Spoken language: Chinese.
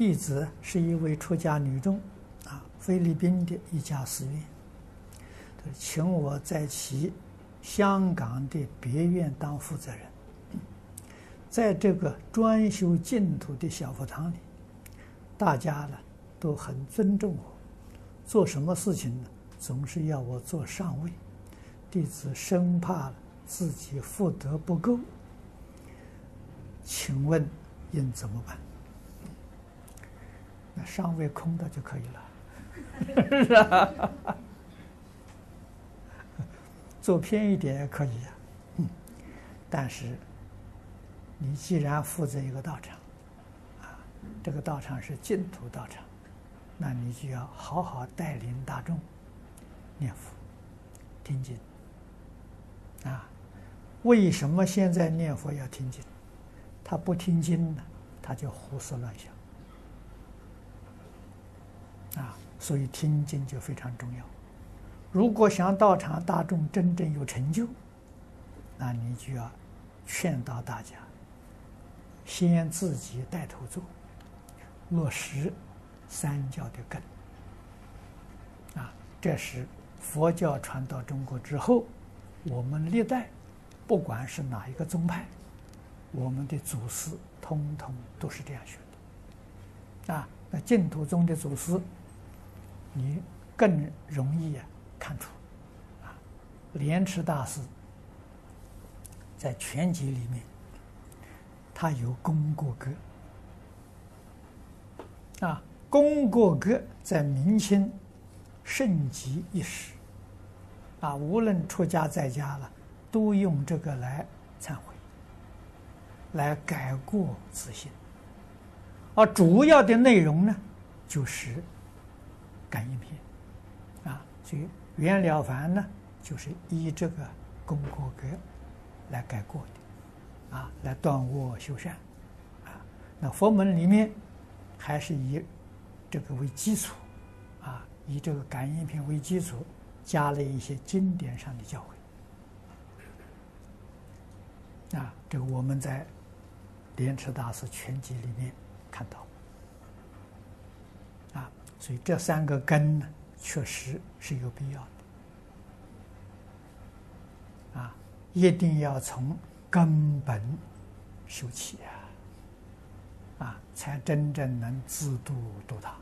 弟子是一位出家女众，啊，菲律宾的一家寺院，请我在其香港的别院当负责人。在这个专修净土的小佛堂里，大家呢都很尊重我，做什么事情呢，总是要我做上位。弟子生怕自己福德不够，请问应怎么办？上位空的就可以了，是吧？坐偏一点也可以呀，嗯，但是。你既然负责一个道场，啊，这个道场是净土道场，那你就要好好带领大众念佛、听经。啊，为什么现在念佛要听经？他不听经呢，他就胡思乱想。啊，所以听经就非常重要。如果想道场大众真正有成就，那你就要劝导大家。先自己带头做，落实三教的根。啊，这是佛教传到中国之后，我们历代不管是哪一个宗派，我们的祖师通通都是这样学的。啊，那净土宗的祖师，你更容易啊看出。啊，莲池大师在全集里面。他有功过格啊，功过格在明清盛极一时啊，无论出家在家了，都用这个来忏悔，来改过自新。主要的内容呢，就是感应篇啊，所以袁了凡呢，就是以这个功过格来改过的。啊，来断恶修善，啊，那佛门里面还是以这个为基础，啊，以这个感应篇为基础，加了一些经典上的教诲，啊，这个我们在莲池大师全集里面看到，啊，所以这三个根呢，确实是有必要的，啊，一定要从。根本修起啊，啊，才真正能自度度他。